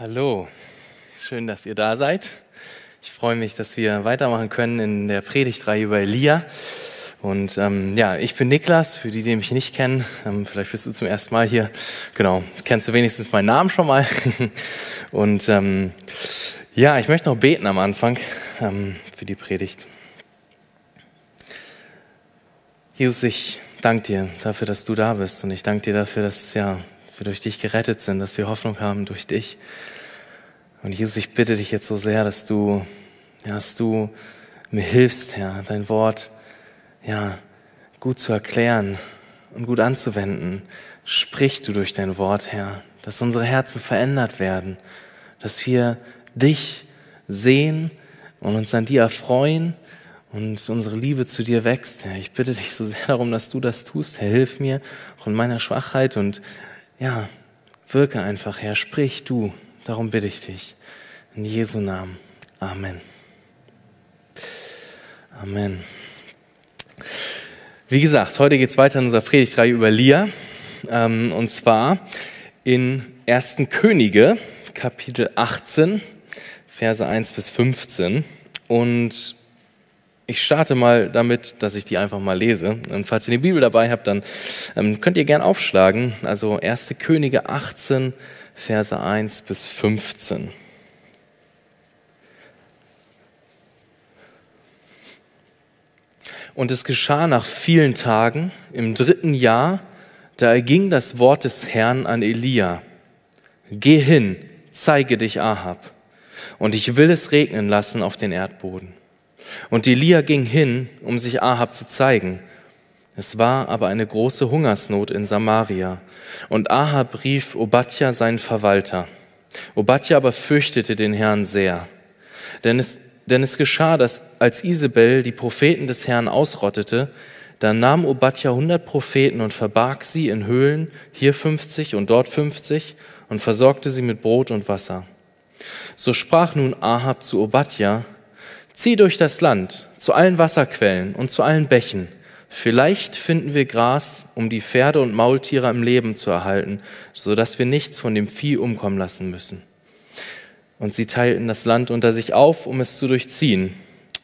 Hallo, schön, dass ihr da seid. Ich freue mich, dass wir weitermachen können in der Predigtreihe über Elia. Und ähm, ja, ich bin Niklas, für die, die mich nicht kennen. Ähm, vielleicht bist du zum ersten Mal hier. Genau, kennst du wenigstens meinen Namen schon mal. Und ähm, ja, ich möchte noch beten am Anfang ähm, für die Predigt. Jesus, ich danke dir dafür, dass du da bist. Und ich danke dir dafür, dass ja, wir durch dich gerettet sind, dass wir Hoffnung haben durch dich. Und Jesus, ich bitte dich jetzt so sehr, dass du, ja, dass du mir hilfst, Herr, dein Wort ja, gut zu erklären und gut anzuwenden. Sprich du durch dein Wort, Herr, dass unsere Herzen verändert werden, dass wir dich sehen und uns an dir erfreuen und unsere Liebe zu dir wächst, Herr. Ich bitte dich so sehr darum, dass du das tust, Herr. Hilf mir auch in meiner Schwachheit und ja, wirke einfach, Herr. Sprich du. Darum bitte ich dich. In Jesu Namen. Amen. Amen. Wie gesagt, heute geht es weiter in unserer Predigtreihe über Lia. Ähm, und zwar in 1. Könige, Kapitel 18, Verse 1 bis 15. Und ich starte mal damit, dass ich die einfach mal lese. Und falls ihr die Bibel dabei habt, dann ähm, könnt ihr gern aufschlagen. Also 1. Könige 18, Verse 1 bis 15. Und es geschah nach vielen Tagen, im dritten Jahr, da erging das Wort des Herrn an Elia. Geh hin, zeige dich Ahab, und ich will es regnen lassen auf den Erdboden. Und Elia ging hin, um sich Ahab zu zeigen. Es war aber eine große Hungersnot in Samaria. Und Ahab rief Obadja, seinen Verwalter. Obadja aber fürchtete den Herrn sehr. Denn es, denn es geschah, dass als Isabel die Propheten des Herrn ausrottete, dann nahm Obadja hundert Propheten und verbarg sie in Höhlen, hier fünfzig und dort fünfzig, und versorgte sie mit Brot und Wasser. So sprach nun Ahab zu Obadja, Zieh durch das Land zu allen Wasserquellen und zu allen Bächen. Vielleicht finden wir Gras, um die Pferde und Maultiere im Leben zu erhalten, so dass wir nichts von dem Vieh umkommen lassen müssen. Und sie teilten das Land unter sich auf, um es zu durchziehen.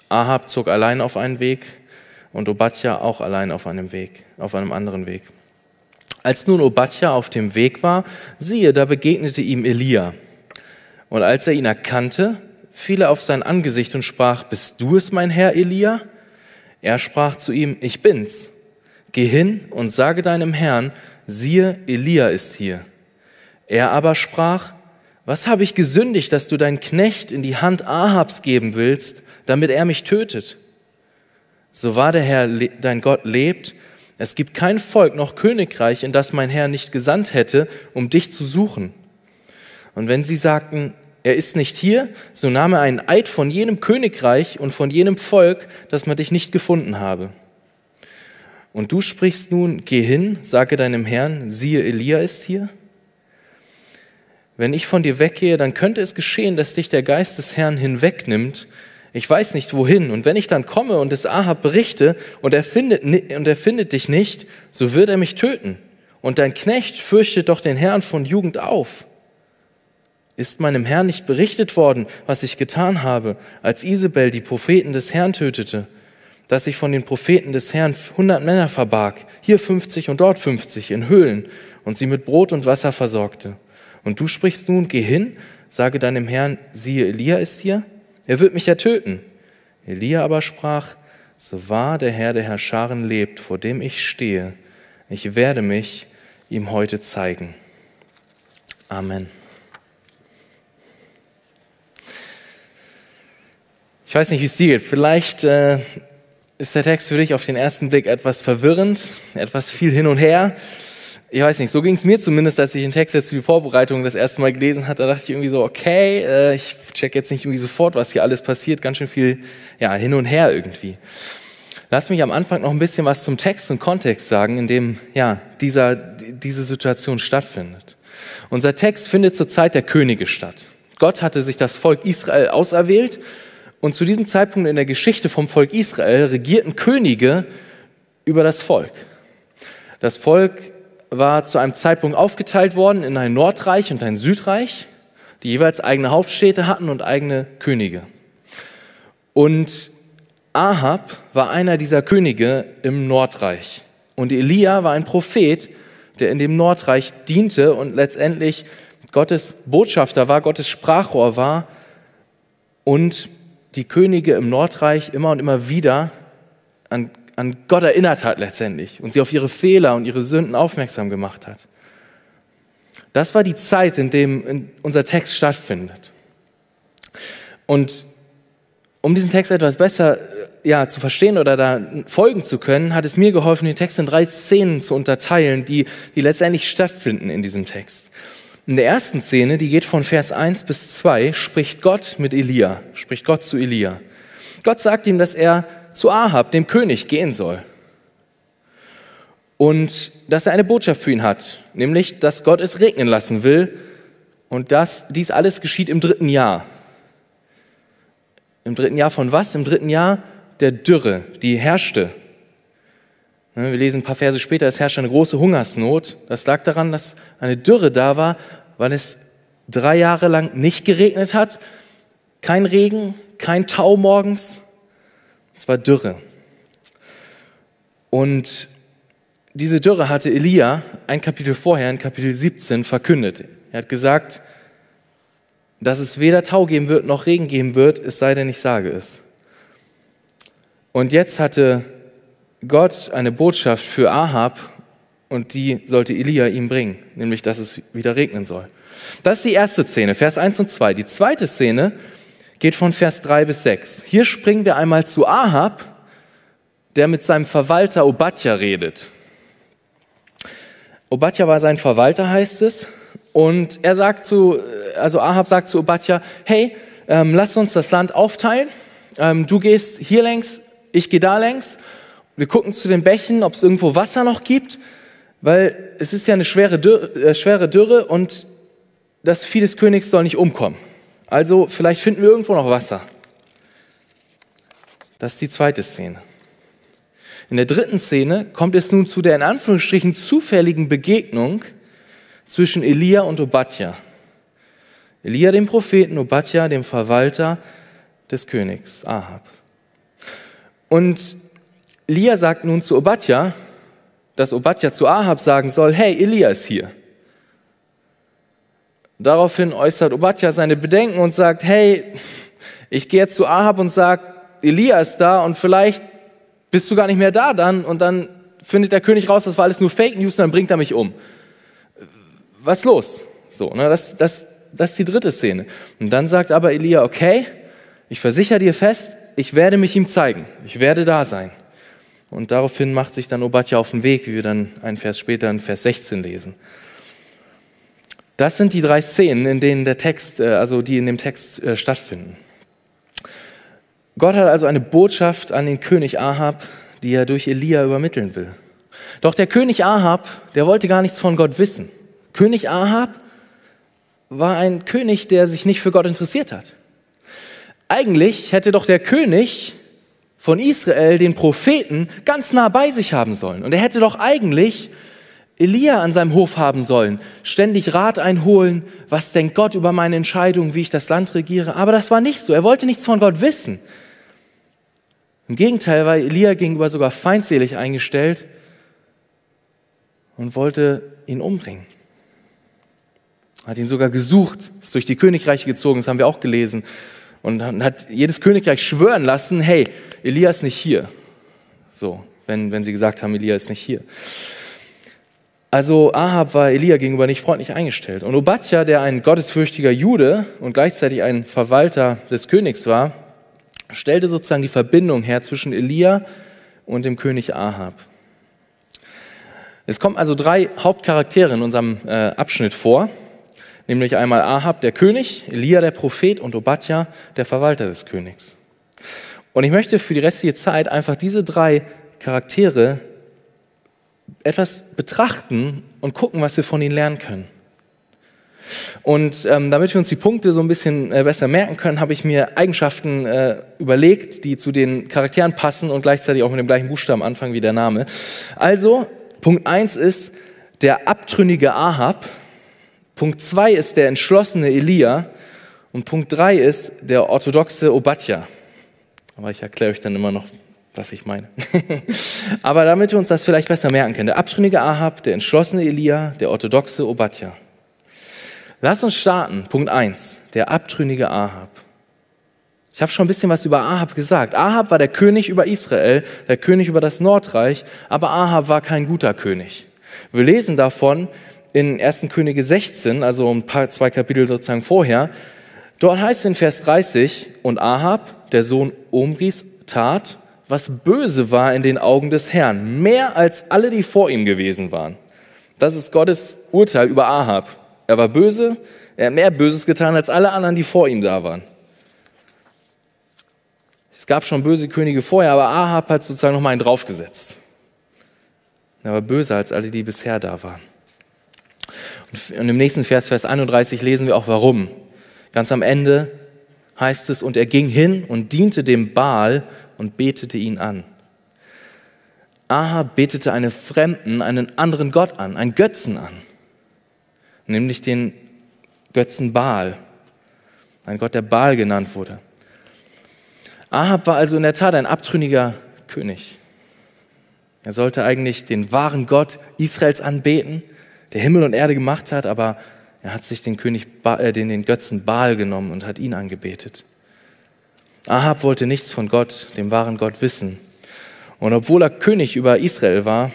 Ahab zog allein auf einen Weg und Obadja auch allein auf einem Weg, auf einem anderen Weg. Als nun Obadja auf dem Weg war, siehe, da begegnete ihm Elia. Und als er ihn erkannte, fiel er auf sein Angesicht und sprach, Bist du es, mein Herr Elia? Er sprach zu ihm, Ich bin's. Geh hin und sage deinem Herrn, siehe, Elia ist hier. Er aber sprach, Was habe ich gesündigt, dass du deinen Knecht in die Hand Ahabs geben willst, damit er mich tötet? So wahr der Herr, dein Gott, lebt, es gibt kein Volk noch Königreich, in das mein Herr nicht gesandt hätte, um dich zu suchen. Und wenn sie sagten, er ist nicht hier, so nahm er einen Eid von jenem Königreich und von jenem Volk, dass man dich nicht gefunden habe. Und du sprichst nun, geh hin, sage deinem Herrn, siehe, Elia ist hier. Wenn ich von dir weggehe, dann könnte es geschehen, dass dich der Geist des Herrn hinwegnimmt. Ich weiß nicht wohin. Und wenn ich dann komme und es Ahab berichte und er findet, und er findet dich nicht, so wird er mich töten. Und dein Knecht fürchtet doch den Herrn von Jugend auf. Ist meinem Herrn nicht berichtet worden, was ich getan habe, als Isabel die Propheten des Herrn tötete, dass ich von den Propheten des Herrn hundert Männer verbarg, hier fünfzig und dort fünfzig in Höhlen und sie mit Brot und Wasser versorgte? Und du sprichst nun, geh hin, sage deinem Herrn, siehe, Elia ist hier, er wird mich ja töten. Elia aber sprach, so wahr der Herr der Herrscharen lebt, vor dem ich stehe, ich werde mich ihm heute zeigen. Amen. Ich weiß nicht, wie es dir geht. Vielleicht äh, ist der Text für dich auf den ersten Blick etwas verwirrend, etwas viel hin und her. Ich weiß nicht, so ging es mir zumindest, als ich den Text jetzt für die Vorbereitung das erste Mal gelesen hatte. Da dachte ich irgendwie so, okay, äh, ich check jetzt nicht irgendwie sofort, was hier alles passiert. Ganz schön viel ja, hin und her irgendwie. Lass mich am Anfang noch ein bisschen was zum Text und Kontext sagen, in dem ja, dieser, diese Situation stattfindet. Unser Text findet zur Zeit der Könige statt. Gott hatte sich das Volk Israel auserwählt und zu diesem Zeitpunkt in der Geschichte vom Volk Israel regierten Könige über das Volk. Das Volk war zu einem Zeitpunkt aufgeteilt worden in ein Nordreich und ein Südreich. die jeweils eigene Hauptstädte hatten und eigene Könige. Und Ahab war einer dieser Könige im Nordreich. Und Elia war ein Prophet, der in dem Nordreich diente und letztendlich Gottes Botschafter war, Gottes Sprachrohr war und die Könige im Nordreich immer und immer wieder an, an Gott erinnert hat letztendlich und sie auf ihre Fehler und ihre Sünden aufmerksam gemacht hat. Das war die Zeit, in dem unser Text stattfindet. Und um diesen Text etwas besser ja, zu verstehen oder da folgen zu können, hat es mir geholfen, den Text in drei Szenen zu unterteilen, die, die letztendlich stattfinden in diesem Text. In der ersten Szene, die geht von Vers 1 bis 2, spricht Gott mit Elia, spricht Gott zu Elia. Gott sagt ihm, dass er zu Ahab, dem König, gehen soll. Und dass er eine Botschaft für ihn hat, nämlich, dass Gott es regnen lassen will und dass dies alles geschieht im dritten Jahr. Im dritten Jahr von was? Im dritten Jahr der Dürre, die herrschte. Wir lesen ein paar Verse später, es herrschte eine große Hungersnot. Das lag daran, dass eine Dürre da war, weil es drei Jahre lang nicht geregnet hat. Kein Regen, kein Tau morgens. Es war Dürre. Und diese Dürre hatte Elia ein Kapitel vorher, in Kapitel 17, verkündet. Er hat gesagt, dass es weder Tau geben wird noch Regen geben wird, es sei denn, ich sage es. Und jetzt hatte Gott eine Botschaft für Ahab und die sollte Elia ihm bringen, nämlich dass es wieder regnen soll. Das ist die erste Szene, Vers 1 und 2. Die zweite Szene geht von Vers 3 bis 6. Hier springen wir einmal zu Ahab, der mit seinem Verwalter Obadja redet. Obadja war sein Verwalter, heißt es, und er sagt zu, also Ahab sagt zu Obadja, hey, ähm, lass uns das Land aufteilen. Ähm, du gehst hier längs, ich gehe da längs. Wir gucken zu den Bächen, ob es irgendwo Wasser noch gibt, weil es ist ja eine schwere Dürre, äh, schwere Dürre und das Vieh des Königs soll nicht umkommen. Also vielleicht finden wir irgendwo noch Wasser. Das ist die zweite Szene. In der dritten Szene kommt es nun zu der in Anführungsstrichen zufälligen Begegnung zwischen Elia und Obadja. Elia dem Propheten, Obadja dem Verwalter des Königs Ahab. Und Elia sagt nun zu Obadja, dass Obadja zu Ahab sagen soll, hey, Elia ist hier. Daraufhin äußert Obadja seine Bedenken und sagt, hey, ich gehe jetzt zu Ahab und sage, Elia ist da und vielleicht bist du gar nicht mehr da dann und dann findet der König raus, das war alles nur Fake News und dann bringt er mich um. Was los? So, ne, das, das, das ist die dritte Szene. Und dann sagt aber Elia, okay, ich versichere dir fest, ich werde mich ihm zeigen. Ich werde da sein. Und daraufhin macht sich dann Obadja auf den Weg, wie wir dann einen Vers später in Vers 16 lesen. Das sind die drei Szenen, in denen der Text, äh, also die in dem Text äh, stattfinden. Gott hat also eine Botschaft an den König Ahab, die er durch Elia übermitteln will. Doch der König Ahab, der wollte gar nichts von Gott wissen. König Ahab war ein König, der sich nicht für Gott interessiert hat. Eigentlich hätte doch der König von Israel den Propheten ganz nah bei sich haben sollen. Und er hätte doch eigentlich Elia an seinem Hof haben sollen, ständig Rat einholen, was denkt Gott über meine Entscheidung, wie ich das Land regiere. Aber das war nicht so. Er wollte nichts von Gott wissen. Im Gegenteil war Elia gegenüber sogar feindselig eingestellt und wollte ihn umbringen. Hat ihn sogar gesucht, ist durch die Königreiche gezogen, das haben wir auch gelesen. Und hat jedes Königreich schwören lassen, hey, Elia ist nicht hier. So, wenn, wenn sie gesagt haben, Elia ist nicht hier. Also Ahab war Elia gegenüber nicht freundlich eingestellt. Und Obadja, der ein gottesfürchtiger Jude und gleichzeitig ein Verwalter des Königs war, stellte sozusagen die Verbindung her zwischen Elia und dem König Ahab. Es kommen also drei Hauptcharaktere in unserem äh, Abschnitt vor, nämlich einmal Ahab, der König, Elia, der Prophet und Obadja, der Verwalter des Königs. Und ich möchte für die restliche Zeit einfach diese drei Charaktere etwas betrachten und gucken, was wir von ihnen lernen können. Und ähm, damit wir uns die Punkte so ein bisschen äh, besser merken können, habe ich mir Eigenschaften äh, überlegt, die zu den Charakteren passen und gleichzeitig auch mit dem gleichen Buchstaben anfangen wie der Name. Also, Punkt eins ist der abtrünnige Ahab, Punkt zwei ist der entschlossene Elia und Punkt drei ist der orthodoxe Obadja. Aber ich erkläre euch dann immer noch, was ich meine. Aber damit wir uns das vielleicht besser merken können. Der abtrünnige Ahab, der entschlossene Elia, der orthodoxe Obadja. Lass uns starten. Punkt eins: Der abtrünnige Ahab. Ich habe schon ein bisschen was über Ahab gesagt. Ahab war der König über Israel, der König über das Nordreich, aber Ahab war kein guter König. Wir lesen davon in 1. Könige 16, also ein paar, zwei Kapitel sozusagen vorher. Dort heißt es in Vers 30, und Ahab, der Sohn Omris, tat, was böse war in den Augen des Herrn, mehr als alle, die vor ihm gewesen waren. Das ist Gottes Urteil über Ahab. Er war böse, er hat mehr Böses getan als alle anderen, die vor ihm da waren. Es gab schon böse Könige vorher, aber Ahab hat sozusagen noch mal einen draufgesetzt. Er war böser als alle, die bisher da waren. Und im nächsten Vers, Vers 31, lesen wir auch warum. Ganz am Ende heißt es, und er ging hin und diente dem Baal und betete ihn an. Ahab betete einen Fremden, einen anderen Gott an, einen Götzen an, nämlich den Götzen Baal, ein Gott, der Baal genannt wurde. Ahab war also in der Tat ein abtrünniger König. Er sollte eigentlich den wahren Gott Israels anbeten, der Himmel und Erde gemacht hat, aber er hat sich den, König ba äh, den, den Götzen Baal genommen und hat ihn angebetet. Ahab wollte nichts von Gott, dem wahren Gott, wissen. Und obwohl er König über Israel war,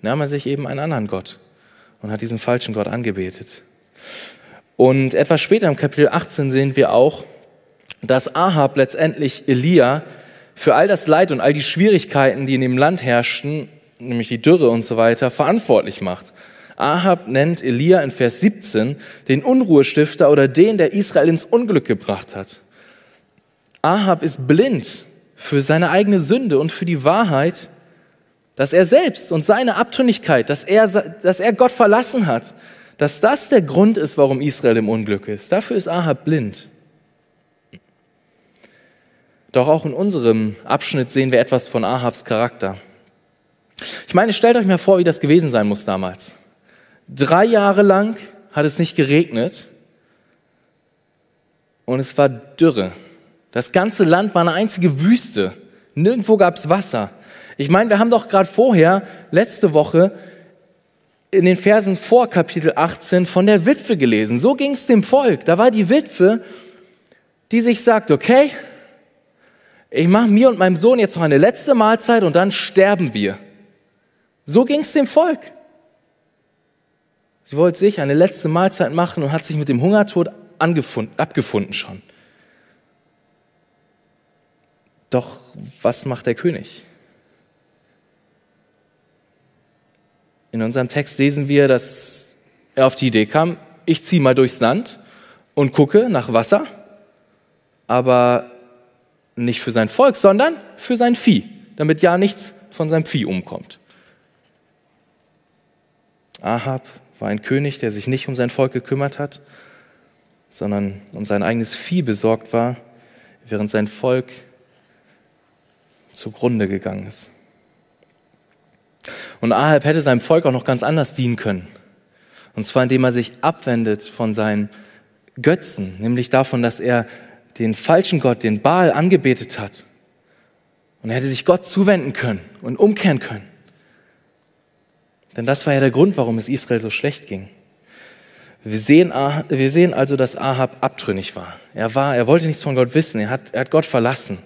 nahm er sich eben einen anderen Gott und hat diesen falschen Gott angebetet. Und etwas später im Kapitel 18 sehen wir auch, dass Ahab letztendlich Elia für all das Leid und all die Schwierigkeiten, die in dem Land herrschten, nämlich die Dürre und so weiter, verantwortlich macht. Ahab nennt Elia in Vers 17 den Unruhestifter oder den, der Israel ins Unglück gebracht hat. Ahab ist blind für seine eigene Sünde und für die Wahrheit, dass er selbst und seine Abtrünnigkeit, dass er, dass er Gott verlassen hat, dass das der Grund ist, warum Israel im Unglück ist. Dafür ist Ahab blind. Doch auch in unserem Abschnitt sehen wir etwas von Ahabs Charakter. Ich meine, stellt euch mal vor, wie das gewesen sein muss damals. Drei Jahre lang hat es nicht geregnet und es war Dürre. Das ganze Land war eine einzige Wüste. Nirgendwo gab es Wasser. Ich meine, wir haben doch gerade vorher, letzte Woche, in den Versen vor Kapitel 18 von der Witwe gelesen. So ging es dem Volk. Da war die Witwe, die sich sagt, okay, ich mache mir und meinem Sohn jetzt noch eine letzte Mahlzeit und dann sterben wir. So ging es dem Volk. Sie wollte sich eine letzte Mahlzeit machen und hat sich mit dem Hungertod abgefunden schon. Doch was macht der König? In unserem Text lesen wir, dass er auf die Idee kam, ich ziehe mal durchs Land und gucke nach Wasser, aber nicht für sein Volk, sondern für sein Vieh, damit ja nichts von seinem Vieh umkommt. Ahab war ein König, der sich nicht um sein Volk gekümmert hat, sondern um sein eigenes Vieh besorgt war, während sein Volk zugrunde gegangen ist. Und Ahab hätte seinem Volk auch noch ganz anders dienen können. Und zwar indem er sich abwendet von seinen Götzen, nämlich davon, dass er den falschen Gott, den Baal, angebetet hat. Und er hätte sich Gott zuwenden können und umkehren können. Denn das war ja der Grund, warum es Israel so schlecht ging. Wir sehen, wir sehen also, dass Ahab abtrünnig war. Er war, er wollte nichts von Gott wissen. Er hat, er hat Gott verlassen.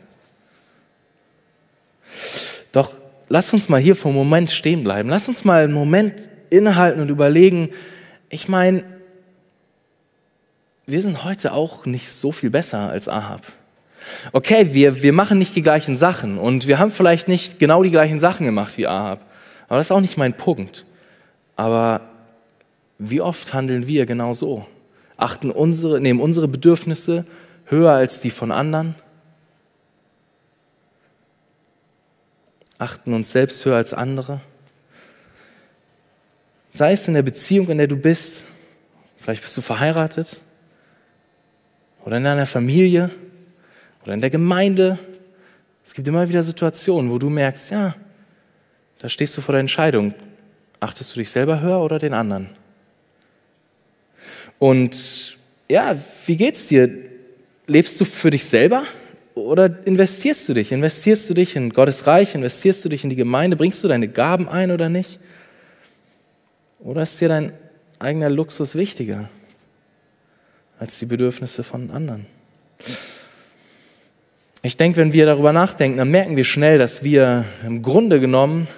Doch lass uns mal hier für einen Moment stehen bleiben. Lass uns mal einen Moment innehalten und überlegen. Ich meine, wir sind heute auch nicht so viel besser als Ahab. Okay, wir, wir machen nicht die gleichen Sachen und wir haben vielleicht nicht genau die gleichen Sachen gemacht wie Ahab. Aber das ist auch nicht mein Punkt. Aber wie oft handeln wir genau so? Achten unsere, nehmen unsere Bedürfnisse höher als die von anderen? Achten uns selbst höher als andere? Sei es in der Beziehung, in der du bist, vielleicht bist du verheiratet, oder in deiner Familie oder in der Gemeinde. Es gibt immer wieder Situationen, wo du merkst, ja, da stehst du vor der Entscheidung. Achtest du dich selber höher oder den anderen? Und ja, wie geht's dir? Lebst du für dich selber oder investierst du dich? Investierst du dich in Gottes Reich? Investierst du dich in die Gemeinde? Bringst du deine Gaben ein oder nicht? Oder ist dir dein eigener Luxus wichtiger als die Bedürfnisse von anderen? Ich denke, wenn wir darüber nachdenken, dann merken wir schnell, dass wir im Grunde genommen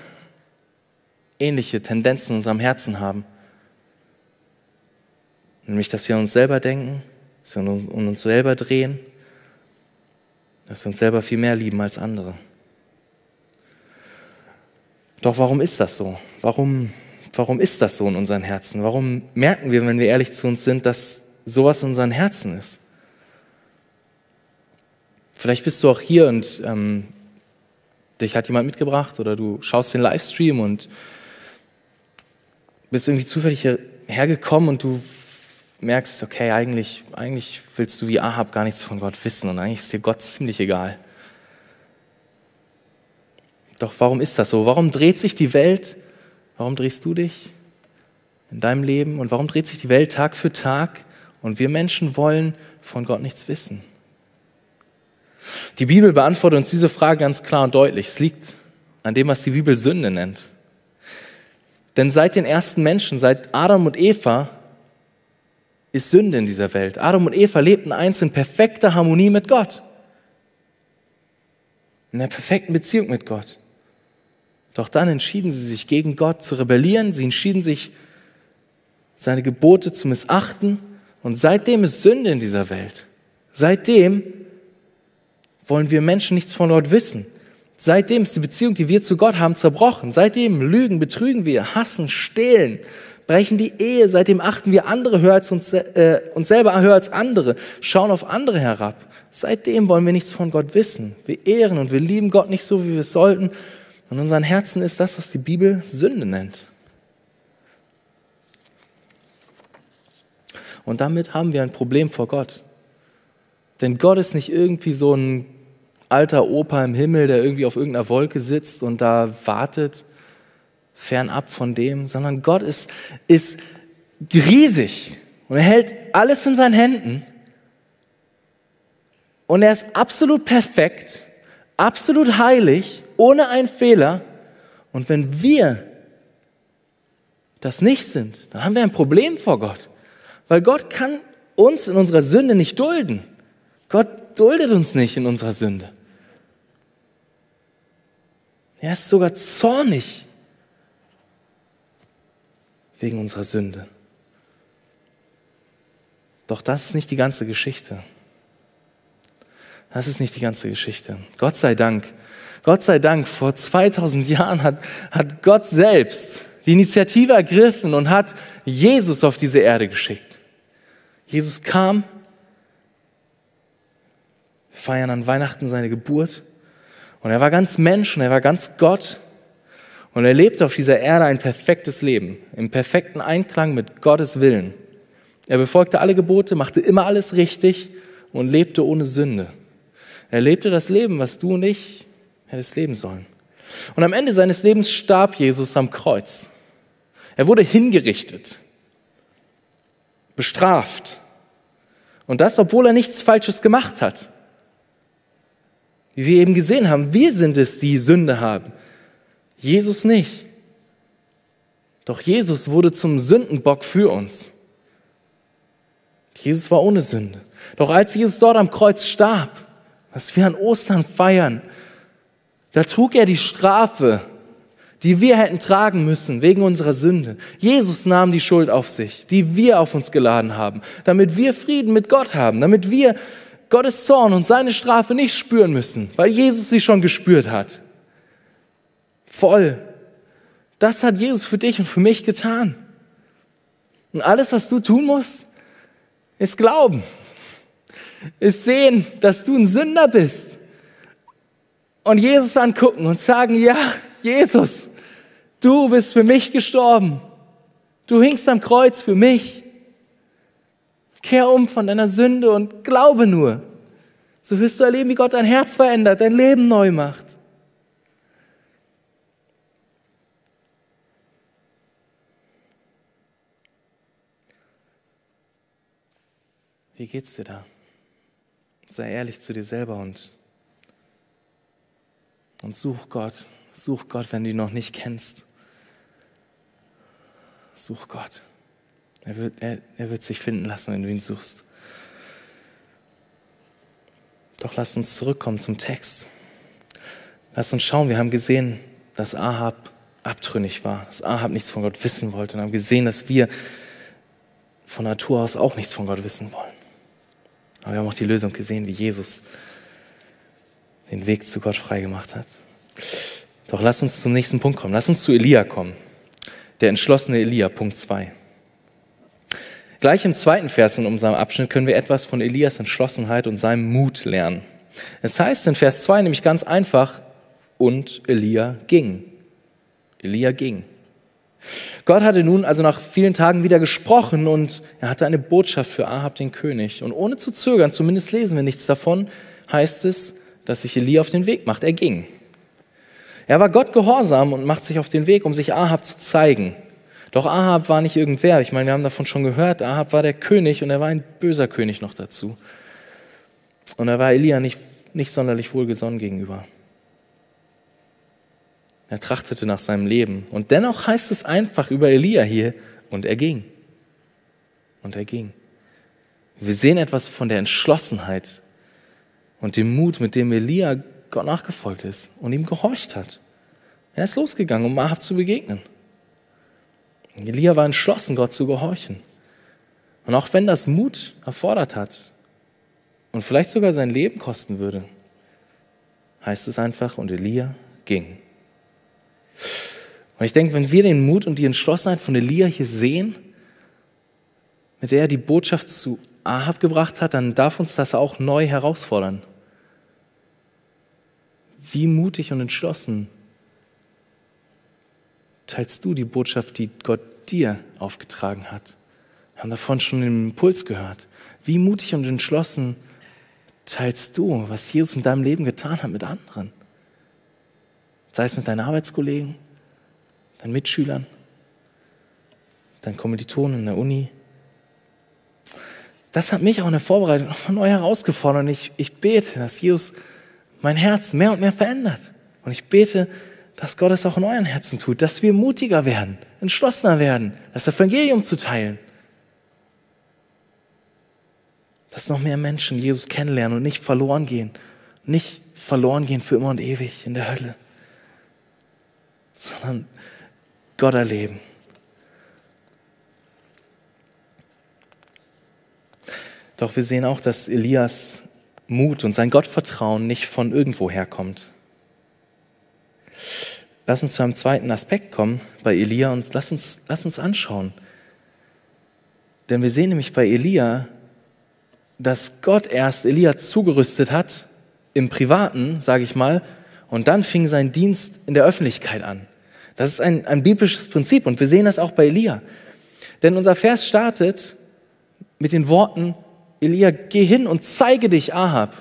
ähnliche Tendenzen in unserem Herzen haben. Nämlich, dass wir uns selber denken, dass wir um uns selber drehen, dass wir uns selber viel mehr lieben als andere. Doch warum ist das so? Warum, warum ist das so in unseren Herzen? Warum merken wir, wenn wir ehrlich zu uns sind, dass sowas in unseren Herzen ist? Vielleicht bist du auch hier und ähm, dich hat jemand mitgebracht oder du schaust den Livestream und bist irgendwie zufällig hergekommen und du merkst, okay, eigentlich, eigentlich willst du wie Ahab gar nichts von Gott wissen und eigentlich ist dir Gott ziemlich egal. Doch warum ist das so? Warum dreht sich die Welt? Warum drehst du dich in deinem Leben? Und warum dreht sich die Welt Tag für Tag? Und wir Menschen wollen von Gott nichts wissen. Die Bibel beantwortet uns diese Frage ganz klar und deutlich. Es liegt an dem, was die Bibel Sünde nennt. Denn seit den ersten Menschen, seit Adam und Eva, ist Sünde in dieser Welt. Adam und Eva lebten einst in perfekter Harmonie mit Gott. In einer perfekten Beziehung mit Gott. Doch dann entschieden sie sich gegen Gott zu rebellieren. Sie entschieden sich, seine Gebote zu missachten. Und seitdem ist Sünde in dieser Welt. Seitdem wollen wir Menschen nichts von Gott wissen. Seitdem ist die Beziehung, die wir zu Gott haben, zerbrochen. Seitdem lügen, betrügen wir, hassen, stehlen, brechen die Ehe, seitdem achten wir andere höher als uns, äh, uns selber höher als andere, schauen auf andere herab. Seitdem wollen wir nichts von Gott wissen. Wir ehren und wir lieben Gott nicht so, wie wir es sollten. Und in unseren Herzen ist das, was die Bibel Sünde nennt. Und damit haben wir ein Problem vor Gott. Denn Gott ist nicht irgendwie so ein alter Opa im Himmel, der irgendwie auf irgendeiner Wolke sitzt und da wartet, fernab von dem, sondern Gott ist, ist riesig und er hält alles in seinen Händen und er ist absolut perfekt, absolut heilig, ohne einen Fehler. Und wenn wir das nicht sind, dann haben wir ein Problem vor Gott, weil Gott kann uns in unserer Sünde nicht dulden. Gott duldet uns nicht in unserer Sünde. Er ist sogar zornig wegen unserer Sünde. Doch das ist nicht die ganze Geschichte. Das ist nicht die ganze Geschichte. Gott sei Dank, Gott sei Dank, vor 2000 Jahren hat, hat Gott selbst die Initiative ergriffen und hat Jesus auf diese Erde geschickt. Jesus kam, feiern an Weihnachten seine Geburt und er war ganz Mensch und er war ganz Gott und er lebte auf dieser Erde ein perfektes Leben, im perfekten Einklang mit Gottes Willen. Er befolgte alle Gebote, machte immer alles richtig und lebte ohne Sünde. Er lebte das Leben, was du und ich hättest leben sollen. Und am Ende seines Lebens starb Jesus am Kreuz. Er wurde hingerichtet, bestraft. Und das, obwohl er nichts Falsches gemacht hat. Wie wir eben gesehen haben, wir sind es, die Sünde haben. Jesus nicht. Doch Jesus wurde zum Sündenbock für uns. Jesus war ohne Sünde. Doch als Jesus dort am Kreuz starb, was wir an Ostern feiern, da trug er die Strafe, die wir hätten tragen müssen wegen unserer Sünde. Jesus nahm die Schuld auf sich, die wir auf uns geladen haben, damit wir Frieden mit Gott haben, damit wir Gottes Zorn und seine Strafe nicht spüren müssen, weil Jesus sie schon gespürt hat voll. Das hat Jesus für dich und für mich getan. Und alles, was du tun musst, ist glauben. Ist sehen, dass du ein Sünder bist. Und Jesus angucken und sagen, ja, Jesus, du bist für mich gestorben. Du hingst am Kreuz für mich. Kehr um von deiner Sünde und glaube nur. So wirst du erleben, wie Gott dein Herz verändert, dein Leben neu macht. Wie geht's dir da? Sei ehrlich zu dir selber und, und such Gott. Such Gott, wenn du ihn noch nicht kennst. Such Gott. Er wird, er, er wird sich finden lassen, wenn du ihn suchst. Doch lass uns zurückkommen zum Text. Lass uns schauen, wir haben gesehen, dass Ahab abtrünnig war, dass Ahab nichts von Gott wissen wollte und haben gesehen, dass wir von Natur aus auch nichts von Gott wissen wollen. Aber wir haben auch die Lösung gesehen, wie Jesus den Weg zu Gott freigemacht hat. Doch lass uns zum nächsten Punkt kommen. Lass uns zu Elia kommen. Der entschlossene Elia, Punkt 2. Gleich im zweiten Vers in unserem Abschnitt können wir etwas von Elias Entschlossenheit und seinem Mut lernen. Es heißt in Vers 2 nämlich ganz einfach, und Elia ging. Elia ging. Gott hatte nun also nach vielen Tagen wieder gesprochen und er hatte eine Botschaft für Ahab, den König. Und ohne zu zögern, zumindest lesen wir nichts davon, heißt es, dass sich Elia auf den Weg macht. Er ging. Er war Gott gehorsam und macht sich auf den Weg, um sich Ahab zu zeigen. Doch Ahab war nicht irgendwer. Ich meine, wir haben davon schon gehört. Ahab war der König und er war ein böser König noch dazu. Und er war Elia nicht, nicht sonderlich wohlgesonnen gegenüber. Er trachtete nach seinem Leben. Und dennoch heißt es einfach über Elia hier, und er ging. Und er ging. Wir sehen etwas von der Entschlossenheit und dem Mut, mit dem Elia Gott nachgefolgt ist und ihm gehorcht hat. Er ist losgegangen, um Ahab zu begegnen. Elia war entschlossen, Gott zu gehorchen. Und auch wenn das Mut erfordert hat und vielleicht sogar sein Leben kosten würde, heißt es einfach, und Elia ging. Und ich denke, wenn wir den Mut und die Entschlossenheit von Elia hier sehen, mit der er die Botschaft zu Ahab gebracht hat, dann darf uns das auch neu herausfordern. Wie mutig und entschlossen teilst du die Botschaft, die Gott dir aufgetragen hat? Wir haben davon schon den Impuls gehört. Wie mutig und entschlossen teilst du, was Jesus in deinem Leben getan hat mit anderen? Sei es mit deinen Arbeitskollegen, deinen Mitschülern, deinen Kommilitonen in der Uni. Das hat mich auch in der Vorbereitung neu herausgefordert und ich, ich bete, dass Jesus mein Herz mehr und mehr verändert. Und ich bete, dass Gott es auch in euren Herzen tut, dass wir mutiger werden, entschlossener werden, das Evangelium zu teilen. Dass noch mehr Menschen Jesus kennenlernen und nicht verloren gehen. Nicht verloren gehen für immer und ewig in der Hölle sondern Gott erleben. Doch wir sehen auch, dass Elias Mut und sein Gottvertrauen nicht von irgendwo herkommt. Lass uns zu einem zweiten Aspekt kommen bei Elia und lass uns, lass uns anschauen. Denn wir sehen nämlich bei Elia, dass Gott erst Elia zugerüstet hat, im Privaten, sage ich mal, und dann fing sein Dienst in der Öffentlichkeit an. Das ist ein, ein biblisches Prinzip und wir sehen das auch bei Elia. Denn unser Vers startet mit den Worten, Elia, geh hin und zeige dich Ahab.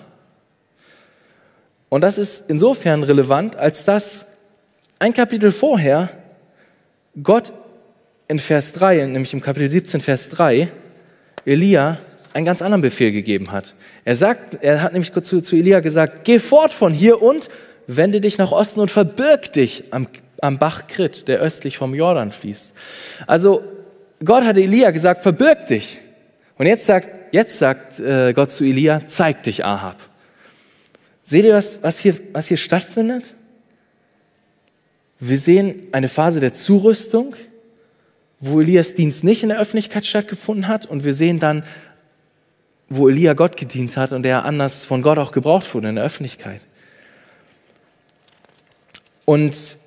Und das ist insofern relevant, als dass ein Kapitel vorher Gott in Vers 3, nämlich im Kapitel 17, Vers 3, Elia einen ganz anderen Befehl gegeben hat. Er sagt, er hat nämlich zu, zu Elia gesagt, geh fort von hier und wende dich nach Osten und verbirg dich am am Bach Krit, der östlich vom Jordan fließt. Also Gott hat Elia gesagt, verbirg dich. Und jetzt sagt, jetzt sagt äh, Gott zu Elia, zeig dich Ahab. Seht ihr, was, was, hier, was hier stattfindet? Wir sehen eine Phase der Zurüstung, wo Elias Dienst nicht in der Öffentlichkeit stattgefunden hat. Und wir sehen dann, wo Elia Gott gedient hat und er anders von Gott auch gebraucht wurde in der Öffentlichkeit. Und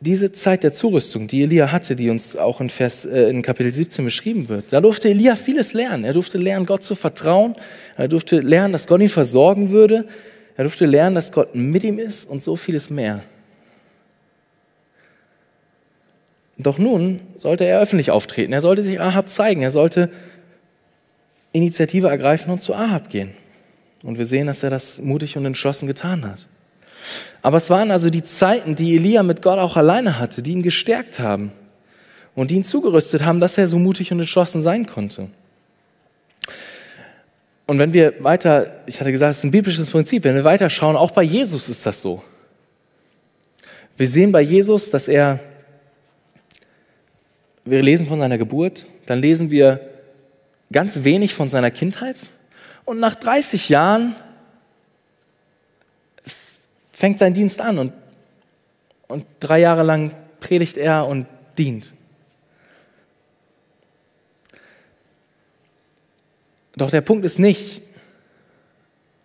diese Zeit der Zurüstung, die Elia hatte, die uns auch in, Vers, äh, in Kapitel 17 beschrieben wird, da durfte Elia vieles lernen. Er durfte lernen, Gott zu vertrauen. Er durfte lernen, dass Gott ihn versorgen würde. Er durfte lernen, dass Gott mit ihm ist und so vieles mehr. Doch nun sollte er öffentlich auftreten. Er sollte sich Ahab zeigen. Er sollte Initiative ergreifen und zu Ahab gehen. Und wir sehen, dass er das mutig und entschlossen getan hat. Aber es waren also die Zeiten, die Elia mit Gott auch alleine hatte, die ihn gestärkt haben und die ihn zugerüstet haben, dass er so mutig und entschlossen sein konnte. Und wenn wir weiter, ich hatte gesagt, es ist ein biblisches Prinzip, wenn wir weiter schauen, auch bei Jesus ist das so. Wir sehen bei Jesus, dass er, wir lesen von seiner Geburt, dann lesen wir ganz wenig von seiner Kindheit und nach 30 Jahren fängt sein Dienst an und, und drei Jahre lang predigt er und dient. Doch der Punkt ist nicht,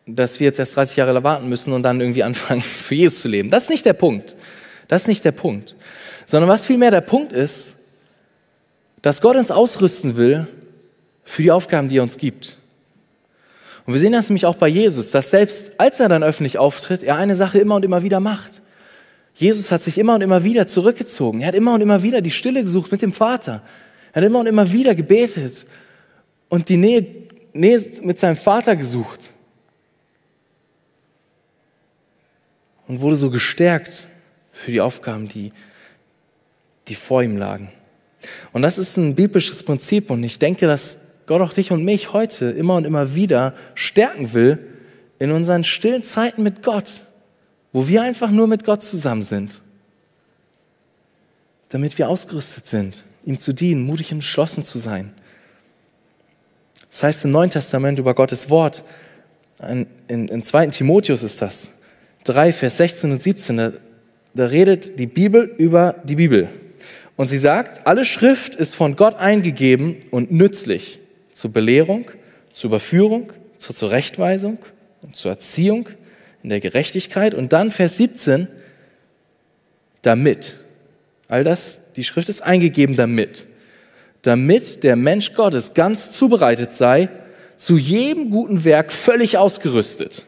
dass wir jetzt erst 30 Jahre warten müssen und dann irgendwie anfangen, für Jesus zu leben. Das ist nicht der Punkt. Das ist nicht der Punkt. Sondern was vielmehr der Punkt ist, dass Gott uns ausrüsten will für die Aufgaben, die er uns gibt. Und wir sehen das nämlich auch bei Jesus, dass selbst als er dann öffentlich auftritt, er eine Sache immer und immer wieder macht. Jesus hat sich immer und immer wieder zurückgezogen. Er hat immer und immer wieder die Stille gesucht mit dem Vater. Er hat immer und immer wieder gebetet und die Nähe, Nähe mit seinem Vater gesucht. Und wurde so gestärkt für die Aufgaben, die, die vor ihm lagen. Und das ist ein biblisches Prinzip und ich denke, dass Gott auch dich und mich heute immer und immer wieder stärken will in unseren stillen Zeiten mit Gott, wo wir einfach nur mit Gott zusammen sind, damit wir ausgerüstet sind, ihm zu dienen, mutig entschlossen zu sein. Das heißt im Neuen Testament über Gottes Wort, in, in, in 2. Timotheus ist das, 3, Vers 16 und 17, da, da redet die Bibel über die Bibel. Und sie sagt, alle Schrift ist von Gott eingegeben und nützlich zur Belehrung, zur Überführung, zur Zurechtweisung und zur Erziehung in der Gerechtigkeit. Und dann Vers 17, damit. All das, die Schrift ist eingegeben damit. Damit der Mensch Gottes ganz zubereitet sei, zu jedem guten Werk völlig ausgerüstet.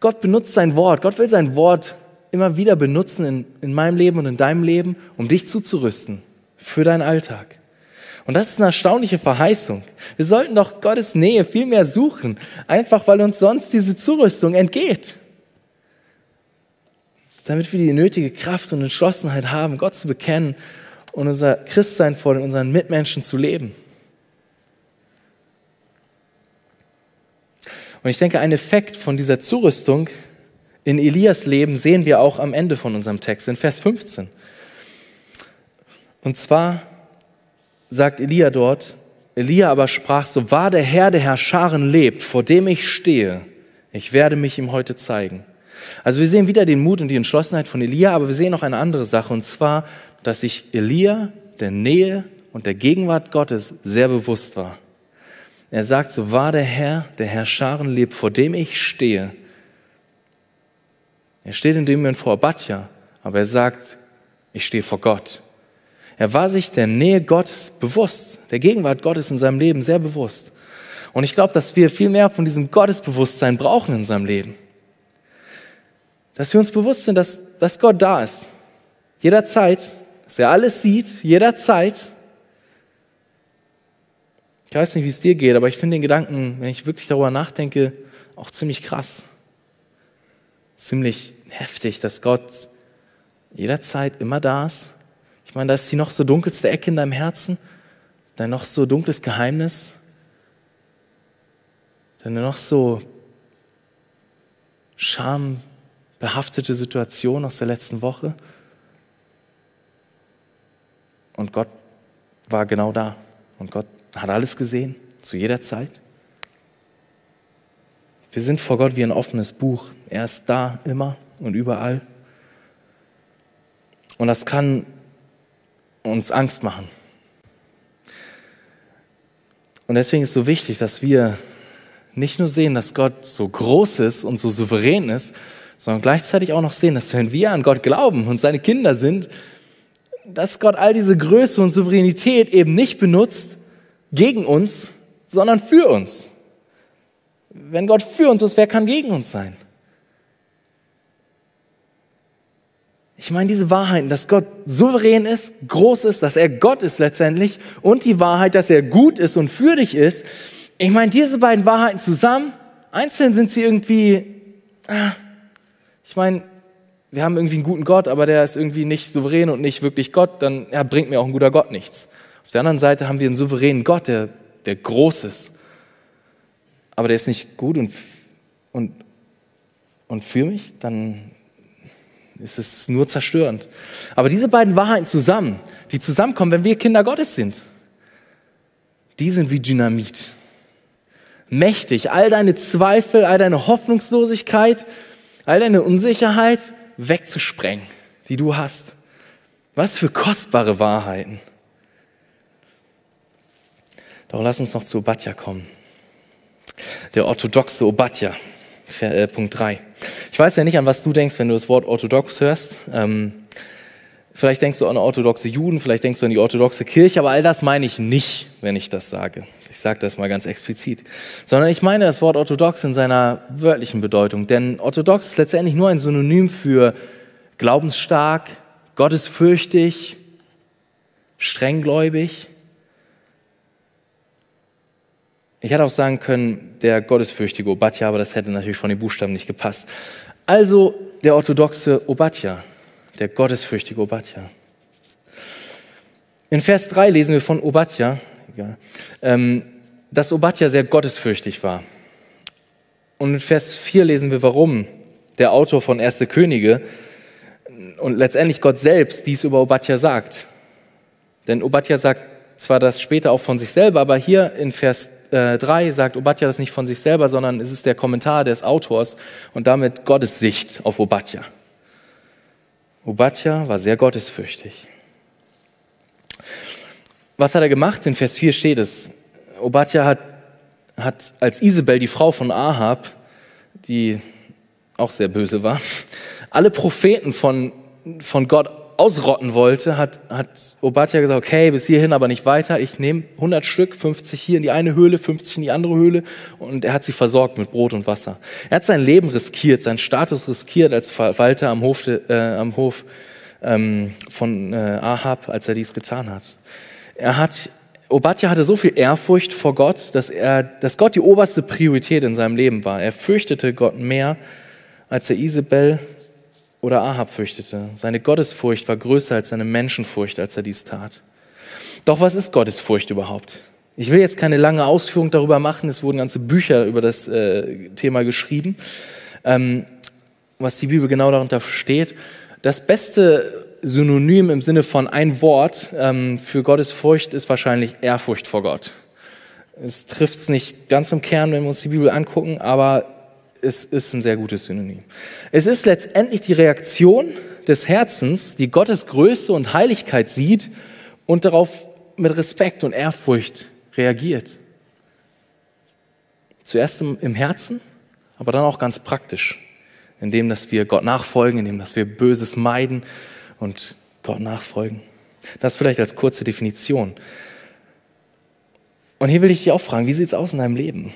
Gott benutzt sein Wort. Gott will sein Wort immer wieder benutzen in, in meinem Leben und in deinem Leben, um dich zuzurüsten für deinen Alltag. Und das ist eine erstaunliche Verheißung. Wir sollten doch Gottes Nähe viel mehr suchen, einfach weil uns sonst diese Zurüstung entgeht. Damit wir die nötige Kraft und Entschlossenheit haben, Gott zu bekennen und unser Christsein vor unseren Mitmenschen zu leben. Und ich denke, ein Effekt von dieser Zurüstung in Elias Leben sehen wir auch am Ende von unserem Text, in Vers 15. Und zwar sagt Elia dort, Elia aber sprach, so wahr der Herr der Herrscharen lebt, vor dem ich stehe, ich werde mich ihm heute zeigen. Also wir sehen wieder den Mut und die Entschlossenheit von Elia, aber wir sehen noch eine andere Sache, und zwar, dass sich Elia der Nähe und der Gegenwart Gottes sehr bewusst war. Er sagt, so wahr der Herr der Herrscharen lebt, vor dem ich stehe, er steht in dem Moment vor Abatja, aber er sagt, ich stehe vor Gott. Er war sich der Nähe Gottes bewusst, der Gegenwart Gottes in seinem Leben sehr bewusst. Und ich glaube, dass wir viel mehr von diesem Gottesbewusstsein brauchen in seinem Leben. Dass wir uns bewusst sind, dass, dass Gott da ist. Jederzeit, dass er alles sieht, jederzeit. Ich weiß nicht, wie es dir geht, aber ich finde den Gedanken, wenn ich wirklich darüber nachdenke, auch ziemlich krass ziemlich heftig, dass Gott jederzeit immer da ist. Ich meine, da ist die noch so dunkelste Ecke in deinem Herzen, dein noch so dunkles Geheimnis, deine noch so schambehaftete Situation aus der letzten Woche. Und Gott war genau da. Und Gott hat alles gesehen, zu jeder Zeit. Wir sind vor Gott wie ein offenes Buch. Er ist da immer und überall. Und das kann uns Angst machen. Und deswegen ist es so wichtig, dass wir nicht nur sehen, dass Gott so groß ist und so souverän ist, sondern gleichzeitig auch noch sehen, dass wenn wir an Gott glauben und seine Kinder sind, dass Gott all diese Größe und Souveränität eben nicht benutzt gegen uns, sondern für uns. Wenn Gott für uns ist, wer kann gegen uns sein? Ich meine diese Wahrheiten, dass Gott souverän ist, groß ist, dass er Gott ist letztendlich und die Wahrheit, dass er gut ist und für dich ist. Ich meine diese beiden Wahrheiten zusammen, einzeln sind sie irgendwie, ah, ich meine, wir haben irgendwie einen guten Gott, aber der ist irgendwie nicht souverän und nicht wirklich Gott, dann ja, bringt mir auch ein guter Gott nichts. Auf der anderen Seite haben wir einen souveränen Gott, der, der groß ist, aber der ist nicht gut und, und, und für mich, dann ist es nur zerstörend. Aber diese beiden Wahrheiten zusammen, die zusammenkommen, wenn wir Kinder Gottes sind, die sind wie Dynamit. Mächtig, all deine Zweifel, all deine Hoffnungslosigkeit, all deine Unsicherheit wegzusprengen, die du hast. Was für kostbare Wahrheiten. Doch lass uns noch zu Obadja kommen. Der orthodoxe Obadja, äh, Punkt 3. Ich weiß ja nicht, an was du denkst, wenn du das Wort orthodox hörst. Ähm, vielleicht denkst du an orthodoxe Juden, vielleicht denkst du an die orthodoxe Kirche, aber all das meine ich nicht, wenn ich das sage. Ich sage das mal ganz explizit. Sondern ich meine das Wort orthodox in seiner wörtlichen Bedeutung. Denn orthodox ist letztendlich nur ein Synonym für glaubensstark, gottesfürchtig, strenggläubig. Ich hätte auch sagen können, der gottesfürchtige Obadja, aber das hätte natürlich von den Buchstaben nicht gepasst. Also der orthodoxe Obadja, der gottesfürchtige Obadja. In Vers 3 lesen wir von Obadja, ähm, dass Obadja sehr gottesfürchtig war. Und in Vers 4 lesen wir, warum der Autor von Erste Könige und letztendlich Gott selbst dies über Obadja sagt. Denn Obadja sagt zwar das später auch von sich selber, aber hier in Vers 3 sagt Obadja das nicht von sich selber, sondern es ist der Kommentar des Autors und damit Gottes Sicht auf Obadja. Obadja war sehr gottesfürchtig. Was hat er gemacht? In Vers 4 steht es. Obadja hat, hat als Isabel, die Frau von Ahab, die auch sehr böse war, alle Propheten von, von Gott ausrotten wollte, hat, hat Obadja gesagt, okay, bis hierhin aber nicht weiter. Ich nehme 100 Stück, 50 hier in die eine Höhle, 50 in die andere Höhle. Und er hat sie versorgt mit Brot und Wasser. Er hat sein Leben riskiert, seinen Status riskiert als Verwalter am Hof, äh, am Hof ähm, von äh, Ahab, als er dies getan hat. Er hat Obadja hatte so viel Ehrfurcht vor Gott, dass, er, dass Gott die oberste Priorität in seinem Leben war. Er fürchtete Gott mehr, als er Isabel oder Ahab fürchtete. Seine Gottesfurcht war größer als seine Menschenfurcht, als er dies tat. Doch was ist Gottesfurcht überhaupt? Ich will jetzt keine lange Ausführung darüber machen. Es wurden ganze Bücher über das äh, Thema geschrieben, ähm, was die Bibel genau darunter steht. Das beste Synonym im Sinne von ein Wort ähm, für Gottesfurcht ist wahrscheinlich Ehrfurcht vor Gott. Es trifft es nicht ganz im Kern, wenn wir uns die Bibel angucken, aber es ist ein sehr gutes Synonym. Es ist letztendlich die Reaktion des Herzens, die Gottes Größe und Heiligkeit sieht und darauf mit Respekt und Ehrfurcht reagiert. Zuerst im Herzen, aber dann auch ganz praktisch, indem dass wir Gott nachfolgen, indem dass wir Böses meiden und Gott nachfolgen. Das vielleicht als kurze Definition. Und hier will ich dich auch fragen, wie sieht es aus in deinem Leben?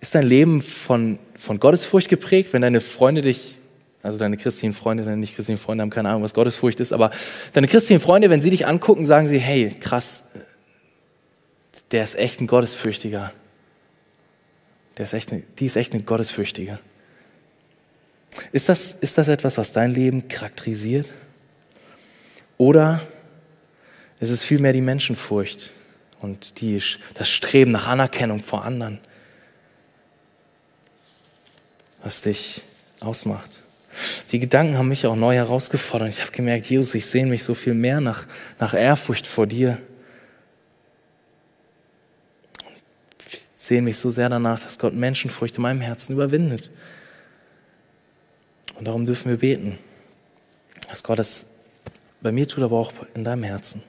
Ist dein Leben von, von Gottesfurcht geprägt, wenn deine Freunde dich, also deine christlichen Freunde, deine nicht christlichen Freunde haben keine Ahnung, was Gottesfurcht ist, aber deine christlichen Freunde, wenn sie dich angucken, sagen sie, hey, krass, der ist echt ein Gottesfürchtiger. Der ist echt eine, die ist echt eine Gottesfürchtige. Ist das, ist das etwas, was dein Leben charakterisiert? Oder ist es vielmehr die Menschenfurcht und die, das Streben nach Anerkennung vor anderen? was dich ausmacht. Die Gedanken haben mich auch neu herausgefordert. Ich habe gemerkt, Jesus, ich sehne mich so viel mehr nach, nach Ehrfurcht vor dir. Ich sehne mich so sehr danach, dass Gott Menschenfurcht in meinem Herzen überwindet. Und darum dürfen wir beten, dass Gott es bei mir tut, aber auch in deinem Herzen.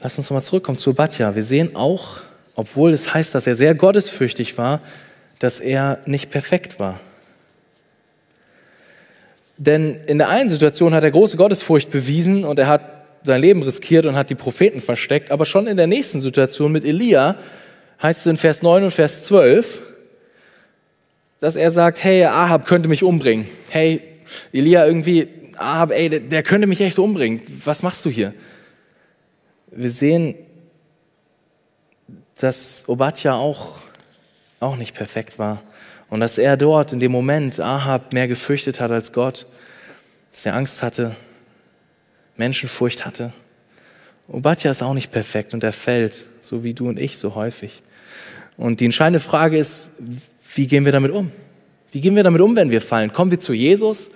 Lass uns nochmal zurückkommen zu Batja. Wir sehen auch, obwohl es heißt, dass er sehr gottesfürchtig war, dass er nicht perfekt war. Denn in der einen Situation hat er große Gottesfurcht bewiesen und er hat sein Leben riskiert und hat die Propheten versteckt, aber schon in der nächsten Situation mit Elia heißt es in Vers 9 und Vers 12, dass er sagt, hey, Ahab könnte mich umbringen. Hey, Elia irgendwie, Ahab, ey, der, der könnte mich echt umbringen. Was machst du hier? Wir sehen, dass Obadja auch auch nicht perfekt war. Und dass er dort in dem Moment Ahab mehr gefürchtet hat als Gott, dass er Angst hatte, Menschenfurcht hatte. Obadja ist auch nicht perfekt und er fällt, so wie du und ich so häufig. Und die entscheidende Frage ist, wie gehen wir damit um? Wie gehen wir damit um, wenn wir fallen? Kommen wir zu Jesus?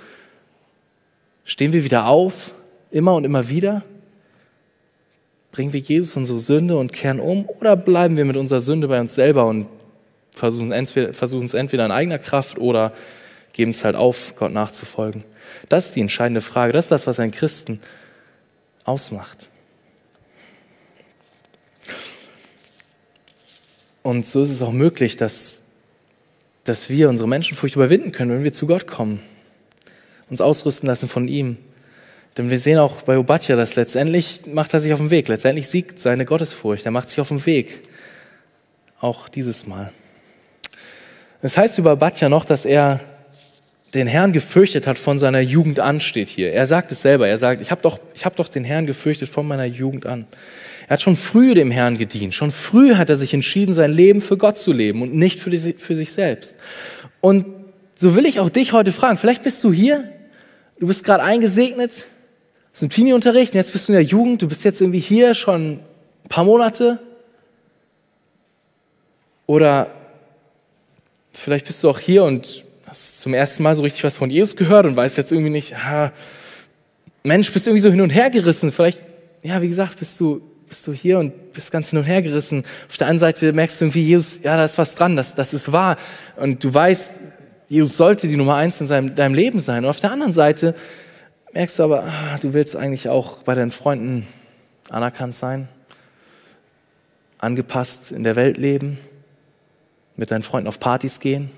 Stehen wir wieder auf, immer und immer wieder? Bringen wir Jesus unsere Sünde und kehren um? Oder bleiben wir mit unserer Sünde bei uns selber und versuchen, es entweder in eigener Kraft oder geben es halt auf, Gott nachzufolgen? Das ist die entscheidende Frage. Das ist das, was ein Christen ausmacht. Und so ist es auch möglich, dass, dass wir unsere Menschenfurcht überwinden können, wenn wir zu Gott kommen, uns ausrüsten lassen von ihm. Denn wir sehen auch bei Obadja, dass letztendlich macht er sich auf den Weg, letztendlich siegt seine Gottesfurcht, er macht sich auf den Weg. Auch dieses Mal. Es das heißt über Obadja noch, dass er den Herrn gefürchtet hat von seiner Jugend an, steht hier. Er sagt es selber. Er sagt, ich habe doch, hab doch den Herrn gefürchtet von meiner Jugend an. Er hat schon früh dem Herrn gedient. Schon früh hat er sich entschieden, sein Leben für Gott zu leben und nicht für, die, für sich selbst. Und so will ich auch dich heute fragen. Vielleicht bist du hier, du bist gerade eingesegnet aus dem Teenie-Unterricht, jetzt bist du in der Jugend, du bist jetzt irgendwie hier schon ein paar Monate. Oder vielleicht bist du auch hier und hast zum ersten Mal so richtig was von Jesus gehört und weißt jetzt irgendwie nicht, ah, Mensch, bist irgendwie so hin und her gerissen. Vielleicht, ja, wie gesagt, bist du, bist du hier und bist ganz hin und her gerissen. Auf der einen Seite merkst du irgendwie, Jesus, ja, da ist was dran, das, das ist wahr. Und du weißt, Jesus sollte die Nummer eins in seinem, deinem Leben sein. Und auf der anderen Seite merkst du aber, ah, du willst eigentlich auch bei deinen Freunden anerkannt sein, angepasst in der Welt leben, mit deinen Freunden auf Partys gehen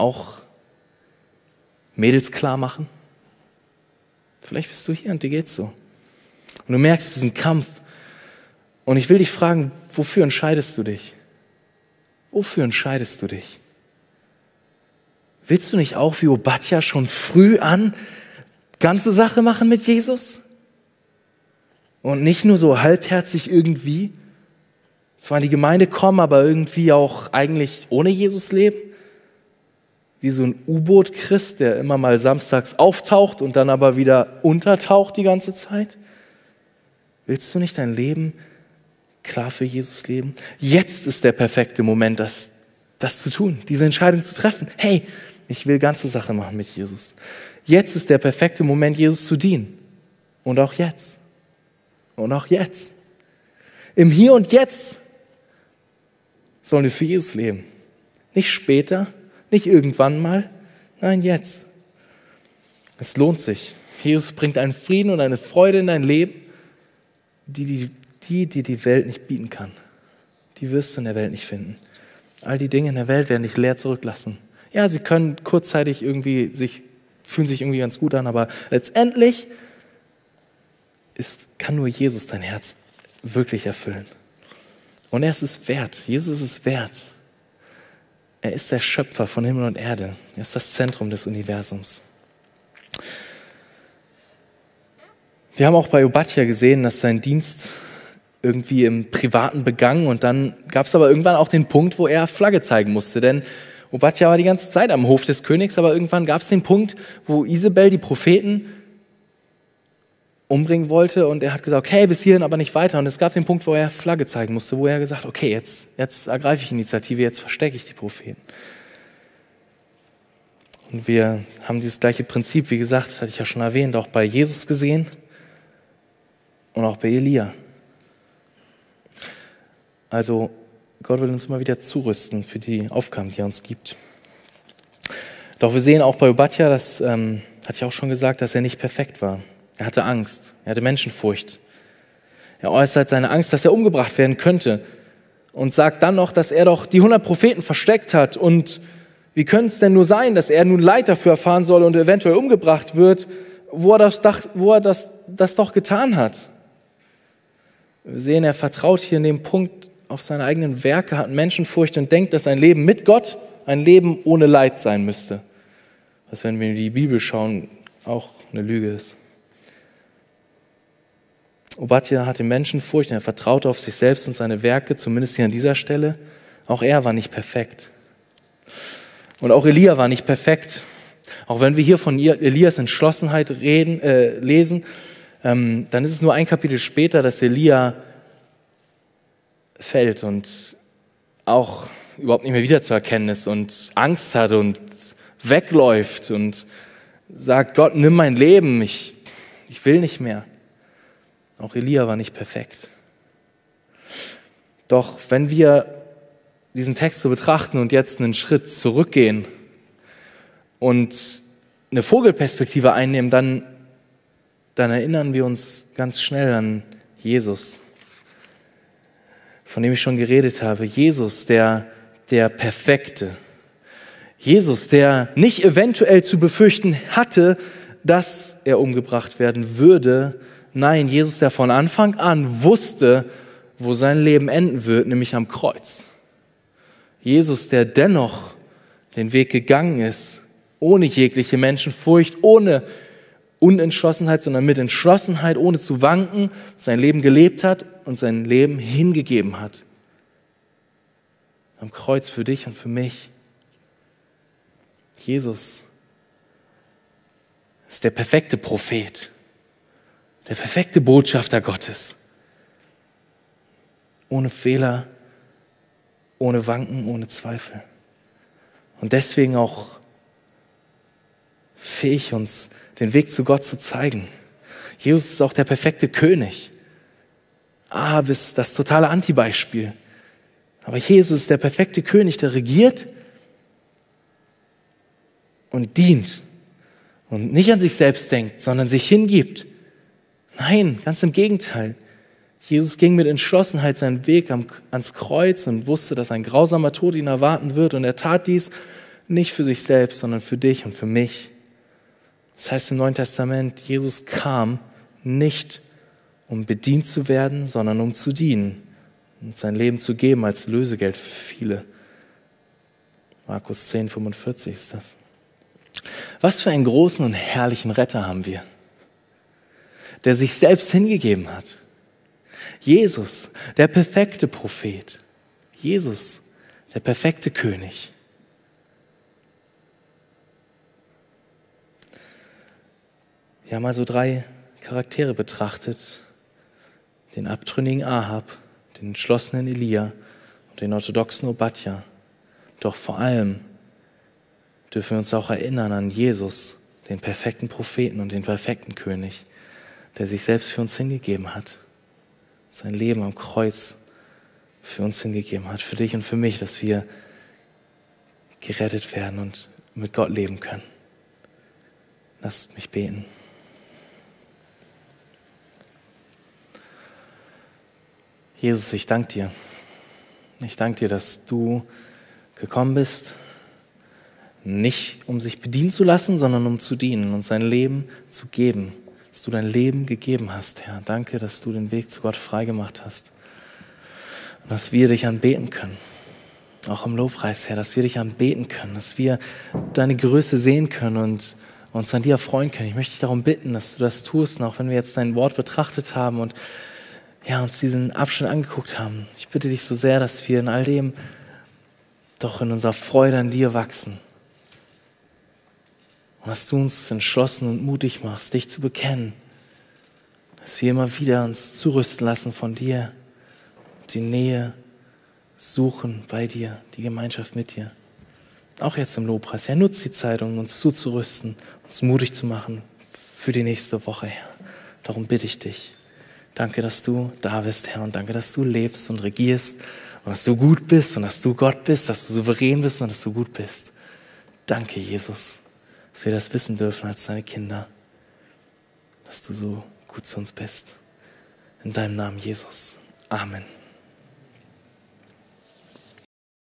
auch Mädels klar machen? Vielleicht bist du hier und dir geht's so. Und du merkst diesen Kampf. Und ich will dich fragen, wofür entscheidest du dich? Wofür entscheidest du dich? Willst du nicht auch wie Obadja schon früh an ganze Sache machen mit Jesus? Und nicht nur so halbherzig irgendwie? Zwar in die Gemeinde kommen, aber irgendwie auch eigentlich ohne Jesus leben? Wie so ein U-Boot-Christ, der immer mal samstags auftaucht und dann aber wieder untertaucht die ganze Zeit? Willst du nicht dein Leben klar für Jesus leben? Jetzt ist der perfekte Moment, das, das zu tun, diese Entscheidung zu treffen. Hey, ich will ganze Sache machen mit Jesus. Jetzt ist der perfekte Moment, Jesus zu dienen. Und auch jetzt. Und auch jetzt. Im Hier und Jetzt sollen wir für Jesus leben. Nicht später, nicht irgendwann mal, nein, jetzt. Es lohnt sich. Jesus bringt einen Frieden und eine Freude in dein Leben, die die, die, die, die Welt nicht bieten kann. Die wirst du in der Welt nicht finden. All die Dinge in der Welt werden dich leer zurücklassen. Ja, sie können kurzzeitig irgendwie sich, fühlen sich irgendwie ganz gut an, aber letztendlich ist, kann nur Jesus dein Herz wirklich erfüllen. Und er ist es wert. Jesus ist es wert. Er ist der Schöpfer von Himmel und Erde. Er ist das Zentrum des Universums. Wir haben auch bei Obadja gesehen, dass sein Dienst irgendwie im Privaten begann und dann gab es aber irgendwann auch den Punkt, wo er Flagge zeigen musste, denn Obadja war die ganze Zeit am Hof des Königs, aber irgendwann gab es den Punkt, wo Isabel die Propheten umbringen wollte und er hat gesagt, okay, bis hierhin, aber nicht weiter. Und es gab den Punkt, wo er Flagge zeigen musste, wo er gesagt, okay, jetzt, jetzt ergreife ich Initiative, jetzt verstecke ich die Propheten. Und wir haben dieses gleiche Prinzip, wie gesagt, das hatte ich ja schon erwähnt, auch bei Jesus gesehen und auch bei Elia. Also Gott will uns immer wieder zurüsten für die Aufgaben, die er uns gibt. Doch wir sehen auch bei Obadja, das ähm, hatte ich auch schon gesagt, dass er nicht perfekt war. Er hatte Angst, er hatte Menschenfurcht. Er äußert seine Angst, dass er umgebracht werden könnte und sagt dann noch, dass er doch die 100 Propheten versteckt hat und wie könnte es denn nur sein, dass er nun Leid dafür erfahren soll und eventuell umgebracht wird, wo er das, wo er das, das doch getan hat? Wir sehen, er vertraut hier in dem Punkt auf seine eigenen Werke, hat Menschenfurcht und denkt, dass ein Leben mit Gott ein Leben ohne Leid sein müsste. Was, wenn wir in die Bibel schauen, auch eine Lüge ist. Obadja hatte Menschenfurcht und er vertraute auf sich selbst und seine Werke, zumindest hier an dieser Stelle. Auch er war nicht perfekt. Und auch Elia war nicht perfekt. Auch wenn wir hier von Elias Entschlossenheit reden, äh, lesen, ähm, dann ist es nur ein Kapitel später, dass Elia fällt und auch überhaupt nicht mehr wiederzuerkennen ist und Angst hat und wegläuft und sagt, Gott, nimm mein Leben, ich, ich will nicht mehr. Auch Elia war nicht perfekt. Doch wenn wir diesen Text so betrachten und jetzt einen Schritt zurückgehen und eine Vogelperspektive einnehmen, dann, dann erinnern wir uns ganz schnell an Jesus, von dem ich schon geredet habe. Jesus, der, der Perfekte. Jesus, der nicht eventuell zu befürchten hatte, dass er umgebracht werden würde. Nein, Jesus, der von Anfang an wusste, wo sein Leben enden wird, nämlich am Kreuz. Jesus, der dennoch den Weg gegangen ist, ohne jegliche Menschenfurcht, ohne Unentschlossenheit, sondern mit Entschlossenheit, ohne zu wanken, sein Leben gelebt hat und sein Leben hingegeben hat. Am Kreuz für dich und für mich. Jesus ist der perfekte Prophet, der perfekte Botschafter Gottes. Ohne Fehler, ohne Wanken, ohne Zweifel. Und deswegen auch fähig, uns den Weg zu Gott zu zeigen. Jesus ist auch der perfekte König. Ahab ist das totale Antibeispiel. Aber Jesus ist der perfekte König, der regiert und dient und nicht an sich selbst denkt, sondern sich hingibt. Nein, ganz im Gegenteil. Jesus ging mit Entschlossenheit seinen Weg ans Kreuz und wusste, dass ein grausamer Tod ihn erwarten wird. Und er tat dies nicht für sich selbst, sondern für dich und für mich. Das heißt im Neuen Testament, Jesus kam nicht, um bedient zu werden, sondern um zu dienen und sein Leben zu geben als Lösegeld für viele. Markus 10, 45 ist das. Was für einen großen und herrlichen Retter haben wir, der sich selbst hingegeben hat Jesus, der perfekte Prophet. Jesus, der perfekte König. Wir haben also drei Charaktere betrachtet. Den abtrünnigen Ahab, den entschlossenen Elia und den orthodoxen Obadja. Doch vor allem dürfen wir uns auch erinnern an Jesus, den perfekten Propheten und den perfekten König, der sich selbst für uns hingegeben hat sein Leben am Kreuz für uns hingegeben hat, für dich und für mich, dass wir gerettet werden und mit Gott leben können. Lasst mich beten. Jesus, ich danke dir. Ich danke dir, dass du gekommen bist, nicht um sich bedienen zu lassen, sondern um zu dienen und sein Leben zu geben dass du dein Leben gegeben hast, Herr. Danke, dass du den Weg zu Gott freigemacht hast. Und dass wir dich anbeten können. Auch im Lobpreis, Herr, dass wir dich anbeten können, dass wir deine Größe sehen können und uns an dir freuen können. Ich möchte dich darum bitten, dass du das tust, und auch wenn wir jetzt dein Wort betrachtet haben und ja, uns diesen Abschnitt angeguckt haben. Ich bitte dich so sehr, dass wir in all dem doch in unserer Freude an dir wachsen und dass du uns entschlossen und mutig machst, dich zu bekennen. Dass wir immer wieder uns zurüsten lassen von dir, die Nähe suchen bei dir, die Gemeinschaft mit dir. Auch jetzt im Lobpreis. Herr, nutzt die Zeit, um uns zuzurüsten, uns mutig zu machen für die nächste Woche, Herr. Darum bitte ich dich. Danke, dass du da bist, Herr, und danke, dass du lebst und regierst und dass du gut bist und dass du Gott bist, dass du souverän bist und dass du gut bist. Danke, Jesus dass wir das wissen dürfen als deine Kinder, dass du so gut zu uns bist. In deinem Namen, Jesus. Amen.